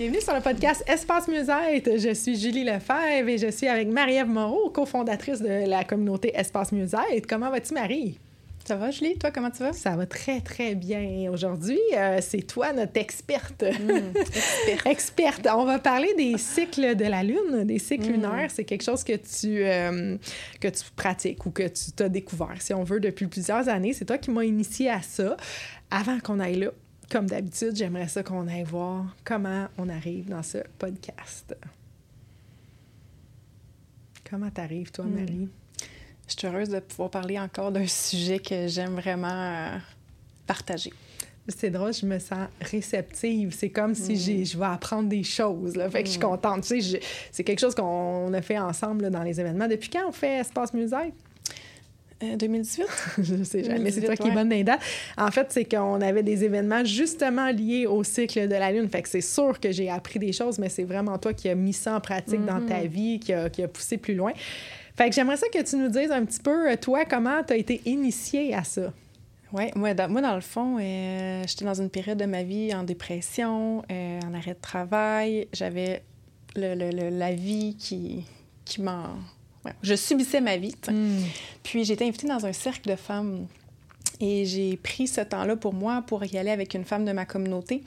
Bienvenue sur le podcast Espace Mieux-être. Je suis Julie Lefebvre et je suis avec Marie-Ève Moreau, cofondatrice de la communauté Espace Mieux-être. Comment vas-tu, Marie? Ça va, Julie? Toi, comment tu vas? Ça va très, très bien. Aujourd'hui, euh, c'est toi notre experte. Hmm, experte. experte. On va parler des cycles de la Lune, des cycles hmm. lunaires. C'est quelque chose que tu, euh, que tu pratiques ou que tu t'as découvert, si on veut, depuis plusieurs années. C'est toi qui m'as initié à ça. Avant qu'on aille là, comme d'habitude, j'aimerais ça qu'on aille voir comment on arrive dans ce podcast. Comment t'arrives, toi, hmm. Marie? Je suis heureuse de pouvoir parler encore d'un sujet que j'aime vraiment euh, partager. C'est drôle, je me sens réceptive. C'est comme si mm. je vais apprendre des choses. Là. Fait que je suis mm. contente. Tu sais, c'est quelque chose qu'on a fait ensemble dans les événements. Depuis quand on fait Espace Musée? 2018? je sais jamais, c'est toi qui es bonne dans En fait, c'est qu'on avait des événements justement liés au cycle de la Lune. Fait que c'est sûr que j'ai appris des choses, mais c'est vraiment toi qui as mis ça en pratique dans ta mm-hmm. vie, qui a, qui a poussé plus loin. Fait que j'aimerais ça que tu nous dises un petit peu, euh, toi, comment tu as été initiée à ça? Oui, moi dans, moi, dans le fond, euh, j'étais dans une période de ma vie en dépression, euh, en arrêt de travail. J'avais le, la vie qui, qui m'en... je subissais ma vie. Hmm. Puis été invitée dans un cercle de femmes et j'ai pris ce temps-là pour moi pour y aller avec une femme de ma communauté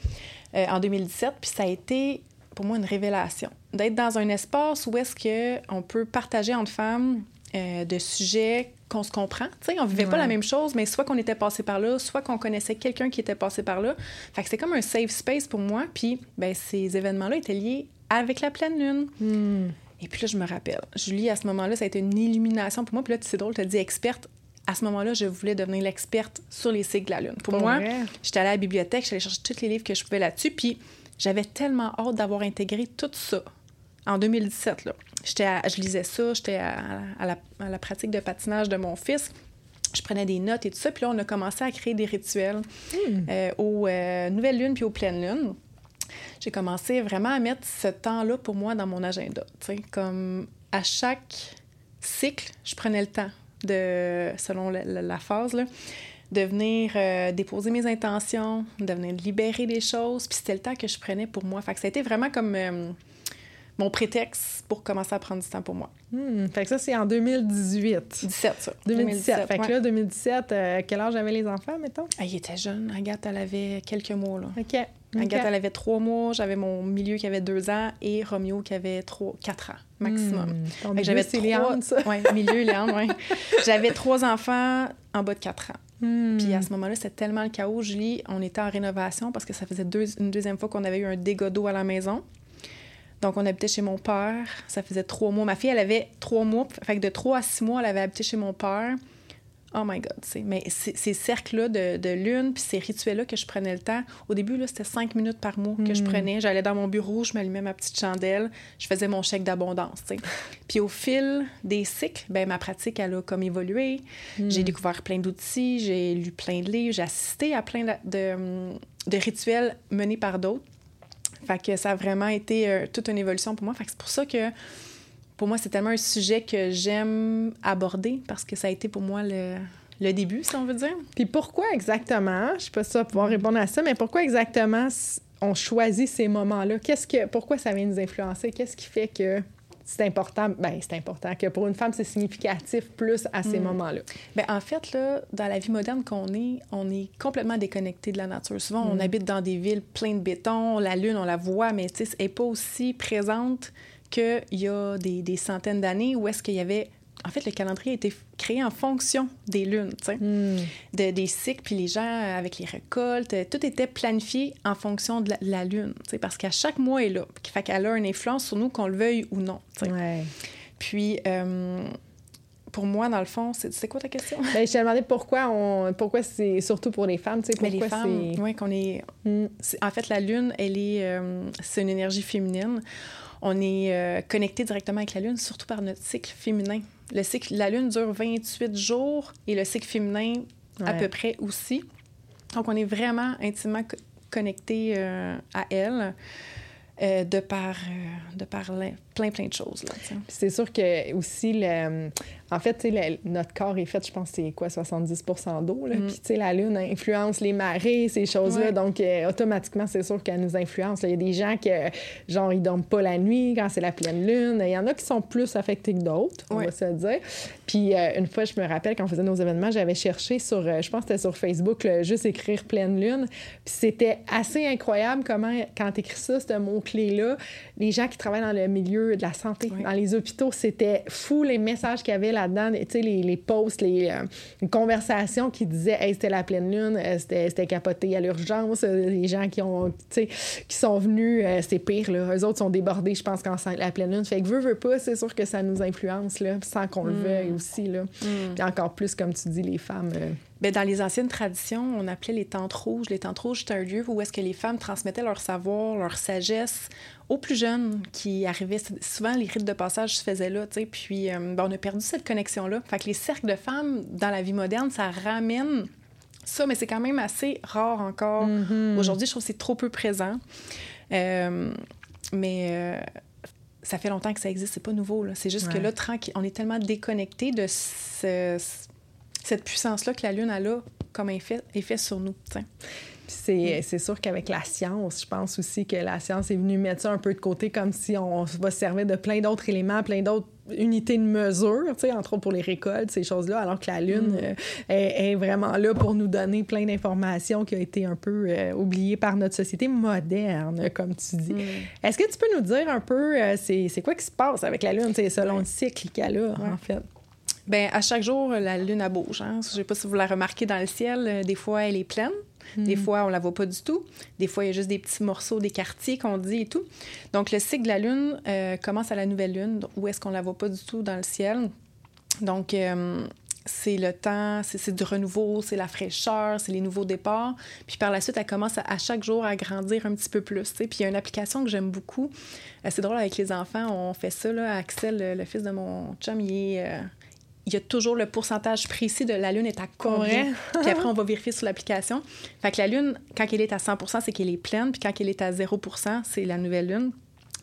en 2017. Puis ça a été pour moi une révélation. D'être dans un espace où est-ce qu'on peut partager entre femmes euh, de sujets qu'on se comprend. sais, on vivait pas la même chose, mais soit qu'on était passé par là, soit qu'on connaissait quelqu'un qui était passé par là. Fait que c'est comme un safe space pour moi. Puis ben, ces événements-là étaient liés avec la pleine lune. Hmm. Et puis là, je me rappelle, Julie, à ce moment-là, ça a été une illumination pour moi. Puis là, c'est drôle, tu as dit experte. À ce moment-là, je voulais devenir l'experte sur les cycles de la Lune. Pour, moi, j'étais allée à la bibliothèque, j'allais chercher tous les livres que je pouvais là-dessus. Puis j'avais tellement hâte d'avoir intégré tout ça en 2017. Là. je lisais ça, j'étais à, la, pratique de patinage de mon fils. Je prenais des notes et tout ça. Puis là, on a commencé à créer des rituels hmm. euh, aux euh, nouvelles lunes puis aux pleines lunes. J'ai commencé vraiment à mettre ce temps-là pour moi dans mon agenda. Comme à chaque cycle, je prenais le temps de, selon la, phase, là, de venir euh, déposer mes intentions, de venir libérer des choses. Puis c'était le temps que je prenais pour moi. Fait que ça a été vraiment comme euh, mon prétexte pour commencer à prendre du temps pour moi. Hmm, fait que ça, c'est en 2018. 17, ça. 2017. fait que là, 2017, euh, quel âge avaient les enfants, mettons? Ah, ils étaient jeunes. Agathe, elle avait quelques mois, là. OK. Agathe, elle avait trois mois. J'avais mon milieu qui avait deux ans et Romeo qui avait trois, quatre ans maximum. Hmm. J'avais trois... ça? Oui, milieu, Léandre, oui. J'avais trois enfants en bas de quatre ans. Puis à ce moment-là, c'était tellement le chaos. Julie, on était en rénovation parce que ça faisait une deuxième fois qu'on avait eu un dégât d'eau à la maison. Donc, on habitait chez mon père. Ça faisait trois mois. Ma fille, elle avait trois mois. Fait que de trois à six mois, elle avait habité chez mon père. Oh my God, c'est mais ces cercles-là de, de, lune, puis ces rituels-là que je prenais le temps, au début, là, c'était cinq minutes par mois que je hmm. prenais. J'allais dans mon bureau, je m'allumais ma petite chandelle, je faisais mon chèque d'abondance, Puis au fil des cycles, ben ma pratique, elle a comme évolué. J'ai hmm. découvert plein d'outils, j'ai lu plein de livres, j'ai assisté à plein de, de, rituels menés par d'autres. Fait que ça a vraiment été euh, toute une évolution pour moi. Fait que c'est pour ça que pour moi, c'est tellement un sujet que j'aime aborder parce que ça a été pour moi le, le début, si on veut dire. Puis pourquoi exactement, je sais pas si tu vas pouvoir répondre à ça, mais pourquoi exactement on choisit ces moments-là? Qu'est-ce que, pourquoi ça vient nous influencer? Qu'est-ce qui fait que c'est important, ben c'est important que pour une femme, c'est significatif plus à ces hmm. moments-là. Bien, en fait, là, dans la vie moderne qu'on est, on est complètement déconnecté de la nature. Souvent, on hmm. habite dans des villes pleines de béton, la lune, on la voit, mais elle n'est pas aussi présente qu'il y a des, des centaines d'années où est-ce qu'il y avait en fait, le calendrier a été créé en fonction des lunes, Hmm. de- des cycles, puis les gens, euh, avec les récoltes, euh, tout était planifié en fonction de la, de la lune, parce qu'à chaque mois est là, fait qu'elle a une influence sur nous, qu'on le veuille ou non. Ouais. Puis, euh, pour moi, dans le fond, c'est quoi ta question? Ben, je te demandais pourquoi on pourquoi c'est surtout pour les femmes, tu sais, Mais pourquoi les femmes, oui, qu'on est, Hmm. En fait, la Lune, elle est, euh, c'est une énergie féminine. On est euh, connecté directement avec la Lune, surtout par notre cycle féminin. Le cycle, la Lune dure 28 jours et le cycle féminin à peu près aussi. Donc, on est vraiment intimement co- connecté euh, à elle euh, de par, euh, de par plein, plein de choses. C'est sûr que aussi, le, en fait, le- notre corps est fait, je pense, c'est quoi, 70 d'eau. Mm. Puis, tu sais, la Lune influence les marées, ces choses-là. Ouais. Donc, euh, automatiquement, c'est sûr qu'elle nous influence. Il y a des gens qui, genre, ils dorment pas la nuit quand c'est la pleine Lune. Il y en a qui sont plus affectés que d'autres, on Ouais. va se dire. Puis, euh, une fois, je me rappelle, quand on faisait nos événements, j'avais cherché sur, euh, je pense que c'était sur Facebook, juste écrire pleine Lune. Puis, c'était assez incroyable comment, quand tu écris ça, ce mot-clé-là, les gens qui travaillent dans le milieu de la santé, Oui. dans les hôpitaux, c'était fou les messages qu'il y avait là-dedans, tu sais, les, les posts, les, euh, conversations qui disaient hey, c'était la pleine lune, euh, c'était, capoté à l'urgence, euh, les gens qui ont, qui sont venus, euh, c'est pire, là. Eux autres sont débordés, je pense, quand c'est la pleine lune. Fait que veut, veut pas, c'est sûr que ça nous influence, là, sans qu'on le veuille aussi, là. Puis encore plus, comme tu dis, les femmes. euh, Ben, dans les anciennes traditions, on appelait les tentes rouges. Les tentes rouges, c'était un lieu où est-ce que les femmes transmettaient leur savoir, leur sagesse aux plus jeunes qui arrivaient. Souvent, les rites de passage se faisaient là, tu sais. Puis, euh, ben, on a perdu cette connexion-là. Fait que les cercles de femmes, dans la vie moderne, ça ramène ça, mais c'est quand même assez rare encore. Aujourd'hui, je trouve que c'est trop peu présent. Euh, mais... euh, ça fait longtemps que ça existe, c'est pas nouveau. C'est juste que là, tranquille, on est tellement déconnecté de ce- cette puissance-là que la Lune a là comme effet, effet sur nous. sais. Puis c'est, c'est sûr qu'avec la science, je pense aussi que la science est venue mettre ça un peu de côté, comme si on va se servir de plein d'autres éléments, plein d'autres unités de mesure, tu sais, entre autres pour les récoltes, ces choses-là, alors que la Lune euh, est, est vraiment là pour nous donner plein d'informations qui ont été un peu euh, oubliées par notre société moderne, comme tu dis. Est-ce que tu peux nous dire un peu, euh, c'est, c'est quoi qui se passe avec la Lune, selon le cycle qu'elle a, en fait? Ben, à chaque jour, la Lune elle bouge. Hein? Je sais pas si vous la remarquez dans le ciel. euh, Des fois, elle est pleine. Des fois, on la voit pas du tout. Des fois, il y a juste des petits morceaux, des quartiers qu'on dit et tout. Donc, le cycle de la Lune euh, commence à la nouvelle Lune, où est-ce qu'on la voit pas du tout dans le ciel. Donc, euh, c'est le temps, c'est du renouveau, c'est la fraîcheur, c'est les nouveaux départs. Puis par la suite, elle commence à, à chaque jour à grandir un petit peu plus. Puis il y a une application que j'aime beaucoup. C'est drôle avec les enfants, on fait ça. Là. Axel, le, le fils de mon chum, il est. euh, il y a toujours le pourcentage précis de la Lune est à combien. puis après, on va vérifier sur l'application. Fait que la Lune, quand elle est à 100% c'est qu'elle est pleine. Puis quand elle est à 0% c'est la nouvelle Lune.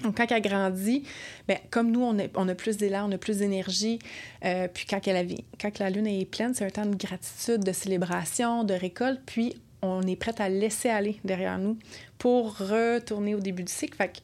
Donc, quand elle grandit, ben, comme nous, on a, on a plus d'élan, on a plus d'énergie. euh, puis quand, elle a, quand la Lune est pleine, c'est un temps de gratitude, de célébration, de récolte. Puis on est prête à laisser aller derrière nous pour retourner au début du cycle. Fait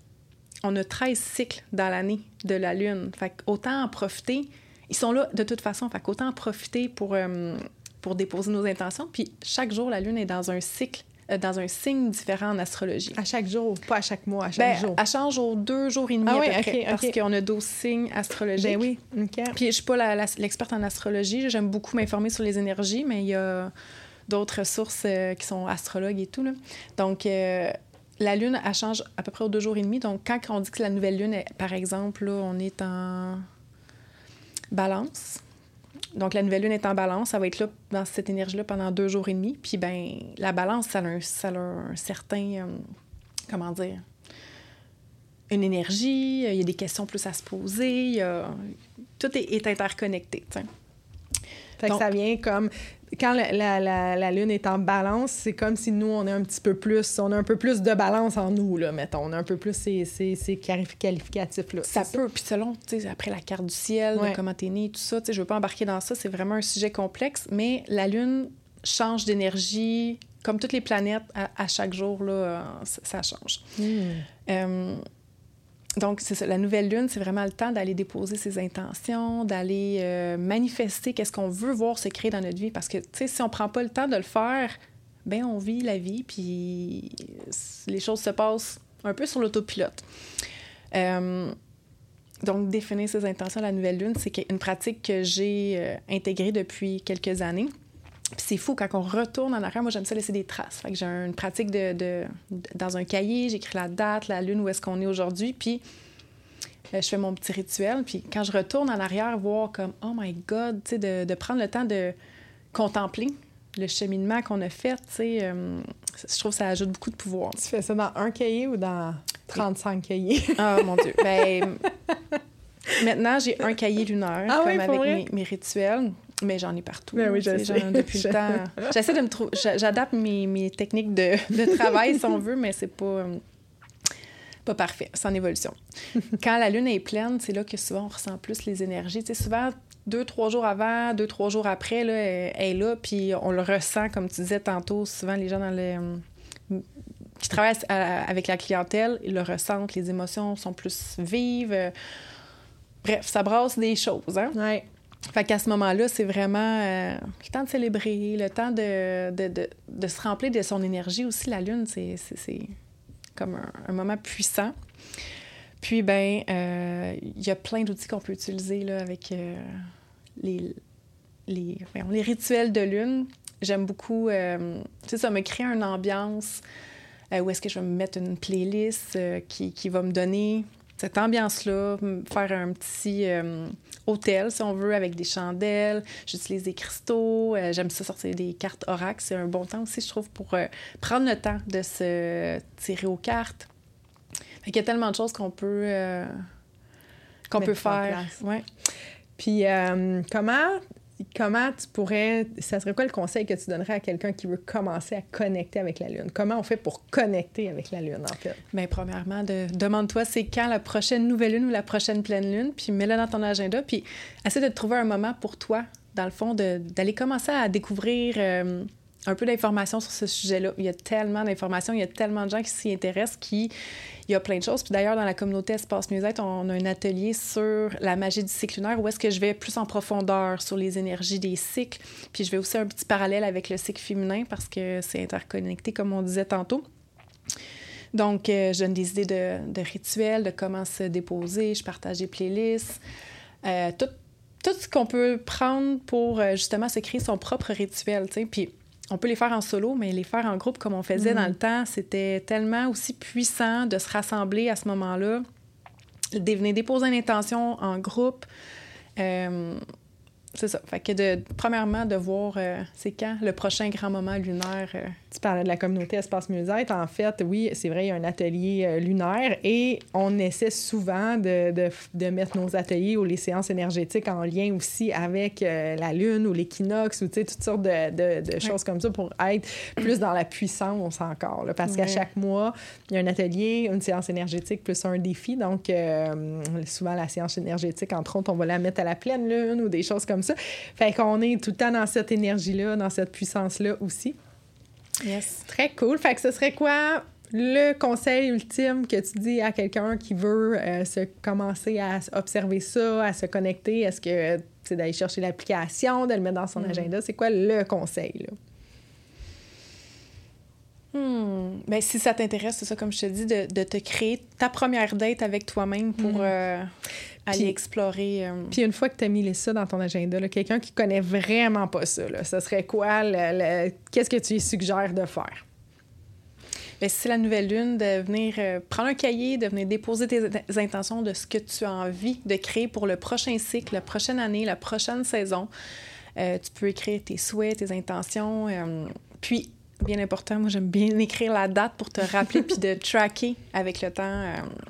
on a 13 cycles dans l'année de la Lune. Fait autant en profiter. Ils sont là de toute façon. Fait qu'autant en profiter pour, euh, pour déposer nos intentions. Puis chaque jour, la Lune est dans un cycle, euh, dans un signe différent en astrologie. À chaque jour, pas à chaque mois, à chaque Ben, jour. elle change aux deux jours et demi Ah à oui, peu près, parce qu'on a 12 signes astrologiques. Ben oui, OK. Puis je suis pas l'experte en astrologie. J'aime beaucoup m'informer sur les énergies, mais il y a d'autres sources euh, qui sont astrologues et tout. Là. Donc, euh, la Lune, elle change à peu près aux deux jours et demi. Donc, quand on dit que la nouvelle Lune, est- par exemple, là, on est en balance. Donc, la nouvelle Lune est en balance. Ça va être là, dans cette énergie-là, pendant deux jours et demi. Puis, ben la balance, ça a un, ça a un certain... euh, comment dire? Une énergie. Il y a des questions plus à se poser. il y a- Tout est, est interconnecté, tu sais. Fait que Donc- ça vient comme quand la, la- la- la lune est en balance, c'est comme si nous on est un petit peu plus, on a un peu plus de balance en nous là, mettons, on a un peu plus ces, ces, ces qualif- qualificatifs là. Ça peut, puis selon, tu sais, après la carte du ciel, Ouais. comment t'es né, tout ça, tu sais, je veux pas embarquer dans ça, c'est vraiment un sujet complexe, mais la Lune change d'énergie, comme toutes les planètes, à, à chaque jour, là, euh, ça, ça change. Euh, donc, ça, la nouvelle lune, c'est vraiment le temps d'aller déposer ses intentions, d'aller euh, manifester qu'est-ce qu'on veut voir se créer dans notre vie. Parce que, tu sais, si on prend pas le temps de le faire, ben on vit la vie, puis les choses se passent un peu sur l'autopilote. Euh, donc, définir ses intentions à la nouvelle lune, c'est une pratique que j'ai euh, intégrée depuis quelques années. Puis c'est fou, quand on retourne en arrière, moi j'aime ça laisser des traces. Fait que j'ai une pratique de, de, dans un cahier, j'écris la date, la lune, où est-ce qu'on est aujourd'hui, puis euh, je fais mon petit rituel. Puis quand je retourne en arrière, voir comme, oh my God, tu sais, de, de, prendre le temps de contempler le cheminement qu'on a fait, tu sais, euh, je trouve que ça ajoute beaucoup de pouvoir. Tu fais ça dans un cahier ou dans 35 cahiers? Ah, mon Dieu. Ben, maintenant, j'ai un cahier lunaire, Ah comme oui, avec mes, mes rituels. Mais j'en ai partout. Ben oui, tu je sais, sais. j'en ai depuis le temps. J'essaie de me trouver. J'adapte mes, mes techniques de, de travail, si on veut, mais c'est pas. euh, Pas parfait, c'est en évolution. Quand la lune est pleine, c'est là que souvent on ressent plus les énergies. Tu sais, souvent, deux, trois jours avant, deux, trois jours après, là, elle est là, puis on le ressent, comme tu disais tantôt, souvent les gens dans le, qui travaillent avec la clientèle, ils le ressentent, les émotions sont plus vives. Bref, ça brasse des choses. Hein? Ouais. Fait qu'à ce moment-là, c'est vraiment euh, le temps de célébrer, le temps de, se remplir de son énergie aussi. La lune, c'est, comme un, moment puissant. Puis, ben, euh, il y a plein d'outils qu'on peut utiliser là, avec euh, les, rituels de lune. J'aime beaucoup, tu sais, ça me crée une ambiance où est-ce que je vais me mettre une playlist qui va me donner cette ambiance-là, faire un petit euh, hôtel, si on veut, avec des chandelles. J'utilise des cristaux. euh, J'aime ça sortir des cartes oracle. C'est un bon temps aussi, je trouve, pour euh, prendre le temps de se tirer aux cartes. Fait qu'il y a tellement de choses qu'on peut, qu'on peut faire. Ouais. Puis comment, comment tu pourrais, ça serait quoi le conseil que tu donnerais à quelqu'un qui veut commencer à connecter avec la Lune? Comment on fait pour connecter avec la Lune, en fait? Bien, premièrement, de, demande-toi c'est quand la prochaine nouvelle lune ou la prochaine pleine lune, puis mets-le dans ton agenda, puis essaie de trouver un moment pour toi, dans le fond, d'aller commencer à découvrir euh, un peu d'informations sur ce sujet-là. Il y a tellement d'informations, il y a tellement de gens qui s'y intéressent, qui... Il y a plein de choses. Puis d'ailleurs, dans la communauté Espace Mieux-être, on a un atelier sur la magie du cycle lunaire où est-ce que je vais plus en profondeur sur les énergies des cycles. Puis je vais aussi un petit parallèle avec le cycle féminin parce que c'est interconnecté, comme on disait tantôt. Donc, euh, je donne des idées de, rituels, de comment se déposer. Je partage des playlists. Euh, tout, tout ce qu'on peut prendre pour euh, justement se créer son propre rituel. tu sais. Puis, on peut les faire en solo, mais les faire en groupe comme on faisait dans le temps, c'était tellement aussi puissant de se rassembler à ce moment-là, de venir déposer une intention en groupe. Euh, c'est ça. Fait que de, premièrement, de voir euh, c'est quand le prochain grand moment lunaire. euh, Tu parlais de la communauté Espace Mieux-être. En fait, oui, c'est vrai, il y a un atelier euh, lunaire et on essaie souvent de, de, de mettre nos ateliers ou les séances énergétiques en lien aussi avec la Lune ou l'équinoxe ou toutes sortes de, de, choses comme ça pour être plus dans la puissance encore. là. parce qu'à chaque mois, il y a un atelier, une séance énergétique plus un défi. Donc, souvent, la séance énergétique, entre autres, on va la mettre à la pleine Lune ou des choses comme ça. Fait qu'on est tout le temps dans cette énergie-là, dans cette puissance-là aussi. Yes. Très cool. Fait que ce serait quoi le conseil ultime que tu dis à quelqu'un qui veut euh, se commencer à observer ça, à se connecter? Est-ce que c'est d'aller chercher l'application, de le mettre dans son agenda? C'est quoi le conseil? Là? Hmm. Ben, si ça t'intéresse, c'est ça, comme je te dis, de, de te créer ta première date avec toi-même pour euh, aller Puis- explorer. euh, Puis une fois que tu as mis ça dans ton agenda, quelqu'un qui connaît vraiment pas ça, là, ce serait quoi? le- le- Qu'est-ce que tu lui suggères de faire? ben, si c'est la nouvelle lune, de venir euh, prendre un cahier, de venir déposer tes tes intentions de ce que tu as envie de créer pour le prochain cycle, la prochaine année, la prochaine saison. Euh, tu peux écrire tes souhaits, tes intentions. euh, puis, bien important, moi, j'aime bien écrire la date pour te rappeler puis de tracker avec le temps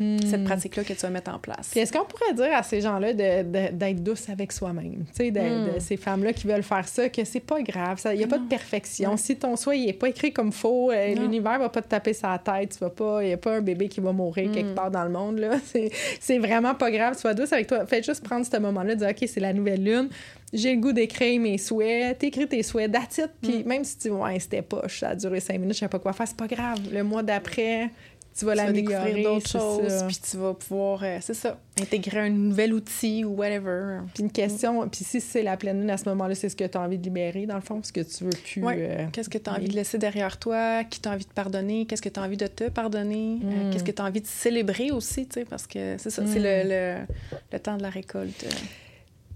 euh, cette pratique-là que tu vas mettre en place. Puis est-ce qu'on pourrait dire à ces gens-là d'être douce avec soi-même? Tu sais, de, Hmm. de ces femmes-là qui veulent faire ça, que c'est pas grave, il n'y a pas de perfection. Si ton souhait il est pas écrit comme faux, euh, l'univers va pas te taper sa tête, tu vas pas, il n'y a pas un bébé qui va mourir quelque Hmm. part dans le monde. là. C'est- C'est vraiment pas grave, sois douce avec toi. Fais juste prendre ce moment-là, dire OK, c'est la nouvelle lune, j'ai le goût d'écrire mes souhaits, t'écris tes souhaits, it. Puis Hmm. même si tu dis, ouais, c'était poche, ça a duré cinq minutes, je sais pas quoi faire, c'est pas grave. Le mois d'après, tu vas l'améliorer. découvrir d'autres choses, puis tu vas pouvoir, euh, c'est ça, intégrer un nouvel outil ou whatever. Puis une question, puis si c'est la pleine lune à ce moment-là, c'est ce que tu as envie de libérer, dans le fond, ce que tu veux plus. Euh, qu'est-ce que tu as envie de laisser derrière toi, qui tu as envie de pardonner, qu'est-ce que tu as envie de te pardonner, euh, mm. qu'est-ce que tu as envie de célébrer aussi, tu sais, parce que c'est ça, c'est le, mm. le, le, temps de la récolte.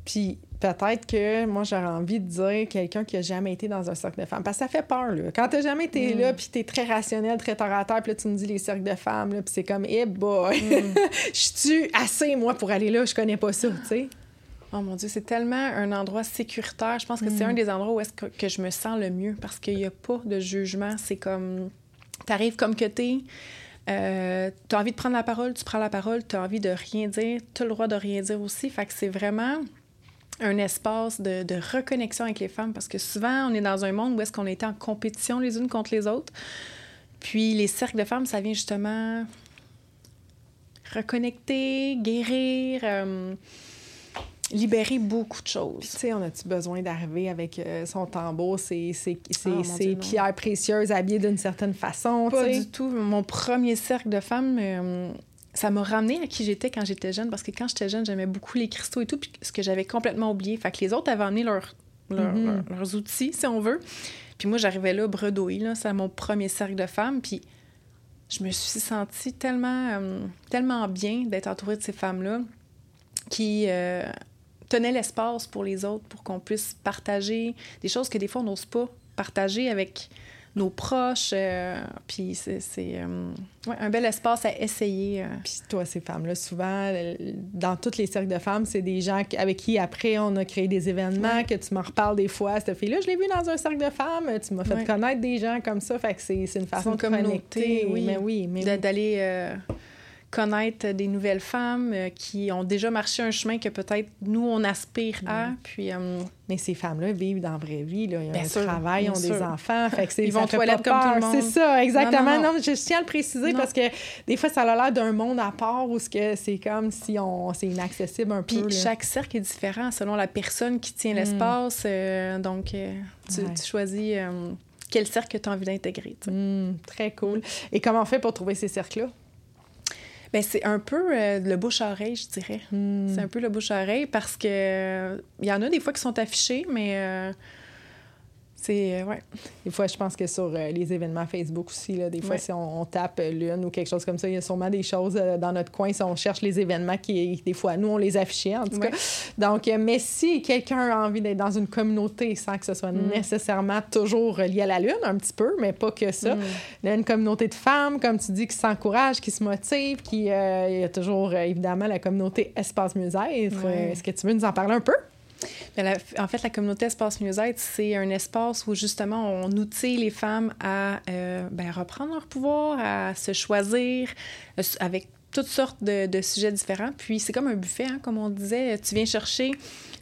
Puis peut-être que moi, j'aurais envie de dire quelqu'un qui a jamais été dans un cercle de femmes. Parce que ça fait peur, là. Quand t'as jamais été là, mm. puis t'es très rationnel, très terre à terre, puis là, tu me dis les cercles de femmes, là, puis c'est comme, eh boy, mm. je suis assez, moi, pour aller là, je connais pas ça, tu sais. Oh mon Dieu, c'est tellement un endroit sécuritaire. Je pense que c'est mm. un des endroits où est-ce que, je me sens le mieux parce qu'il n'y a pas de jugement. C'est comme, t'arrives comme que t'es. Euh, tu as envie de prendre la parole, tu prends la parole, tu as envie de rien dire, tu as le droit de rien dire aussi. Fait que c'est vraiment un espace de, reconnexion avec les femmes parce que souvent, on est dans un monde où est-ce qu'on est en compétition les unes contre les autres. Puis les cercles de femmes, ça vient justement reconnecter, guérir, euh, libérer beaucoup de choses. Tu sais, on a-tu besoin d'arriver avec euh, son tambour, ses, ses, ses, ah, pierres précieuses habillées d'une certaine façon? Pas du tout. Mon premier cercle de femmes... Euh, ça m'a ramené à qui j'étais quand j'étais jeune, parce que quand j'étais jeune, j'aimais beaucoup les cristaux et tout, puis ce que j'avais complètement oublié. Fait que les autres avaient amené mm-hmm. leurs outils, si on veut. Puis moi, j'arrivais là, bredouille, là, c'est mon premier cercle de femmes, puis je me suis sentie tellement, euh, tellement bien d'être entourée de ces femmes-là qui euh, tenaient l'espace pour les autres, pour qu'on puisse partager des choses que des fois, on n'ose pas partager avec nos proches. Euh, puis c'est euh, un bel espace à essayer. Euh. Puis toi, ces femmes-là, souvent, dans toutes les cercles de femmes, c'est des gens avec qui, après, on a créé des événements, que tu m'en reparles des fois. Cette fille-là, je l'ai vue dans un cercle de femmes. Tu m'as fait connaître des gens comme ça. Fait que c'est une façon de connecter. Oui, mais oui. Mais D'aller connaître des nouvelles femmes euh, qui ont déjà marché un chemin que peut-être nous, on aspire à. Mm. Puis, euh, Mais ces femmes-là vivent dans la vraie vie. Là. Ils ont un travail, ils ont des enfants. Fait que Ils vont aux toilettes comme tout le monde. C'est ça, exactement. Non, je tiens à le préciser parce que des fois, ça a l'air d'un monde à part où c'est comme si on c'est inaccessible un peu. Puis chaque cercle est différent selon la personne qui tient mm. l'espace. Euh, donc, tu, choisis quel cercle tu as envie d'intégrer. Mm, très cool. Et comment on fait pour trouver ces cercles-là? Ben, c'est un peu euh, le bouche-oreille, je dirais. Hmm. C'est un peu le bouche-oreille parce que il y en a des fois qui sont affichés, mais euh, c'est, euh, ouais. Des fois, je pense que sur euh, les événements Facebook aussi, là, des fois, si on, tape euh, l'une ou quelque chose comme ça, il y a sûrement des choses dans notre coin si on cherche les événements qui, des fois, nous, on les affichait, en tout cas. Donc, mais si quelqu'un a envie d'être dans une communauté sans que ce soit mm. nécessairement toujours lié à la Lune, un petit peu, mais pas que ça, mm. il y a une communauté de femmes, comme tu dis, qui s'encouragent, qui se motivent, qui, il y a toujours, évidemment, la communauté Espace Mieux-être. Est-ce que tu veux nous en parler un peu? En fait, la communauté Espace Mieux-être, c'est un espace où justement on outille les femmes à euh, ben, reprendre leur pouvoir, à se choisir euh, avec toutes sortes de, sujets différents. Puis c'est comme un buffet, hein, comme on disait. Tu viens chercher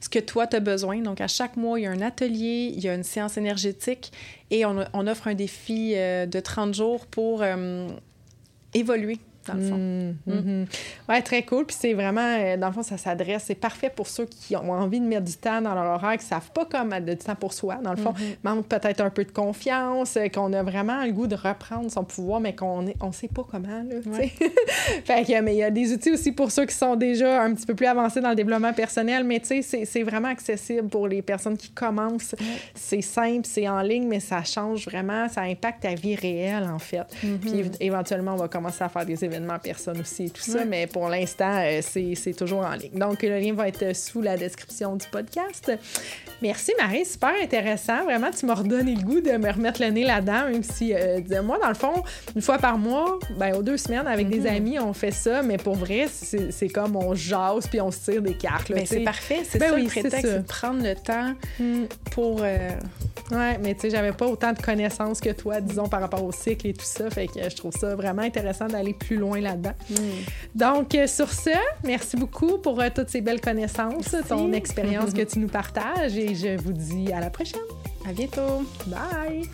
ce que toi, tu as besoin. Donc, à chaque mois, il y a un atelier, il y a une séance énergétique et on, offre un défi euh, de 30 jours pour évoluer dans le fond. Mm, mm. Mm-hmm. très cool. Puis c'est vraiment, euh, dans le fond, ça s'adresse. C'est parfait pour ceux qui ont envie de mettre du temps dans leur horaire, qui ne savent pas comment mettre du temps pour soi, dans le fond. Mm-hmm. Manque peut-être un peu de confiance, euh, qu'on a vraiment le goût de reprendre son pouvoir, mais qu'on ne on sait pas comment, là, fait que, mais il y a des outils aussi pour ceux qui sont déjà un petit peu plus avancés dans le développement personnel, mais tu sais, c'est vraiment accessible pour les personnes qui commencent. C'est simple, c'est en ligne, mais ça change vraiment, ça impacte ta vie réelle, en fait. Mm-hmm. Puis éventuellement, on va commencer à faire des événements personne aussi et tout ça, mais pour l'instant, euh, c'est toujours en ligne. Donc, le lien va être sous la description du podcast. Merci, Marie, super intéressant. Vraiment, tu m'as redonné le goût de me remettre le nez là-dedans, même si, euh, moi, dans le fond, une fois par mois, ben, aux deux semaines, avec des mhm. amis, on fait ça, mais pour vrai, c'est comme on jase puis on se tire des cartes. Ben, c'est parfait, c'est ben ça oui, le prétexte, de prendre le temps mm. pour... Euh, ouais, mais tu sais, j'avais pas autant de connaissances que toi, disons, par rapport au cycle et tout ça, fait que je trouve ça vraiment intéressant d'aller plus loin là-dedans. Hmm. Donc, euh, sur ce, merci beaucoup pour euh, toutes ces belles connaissances, ton expérience que tu nous partages et je vous dis à la prochaine. À bientôt. Bye.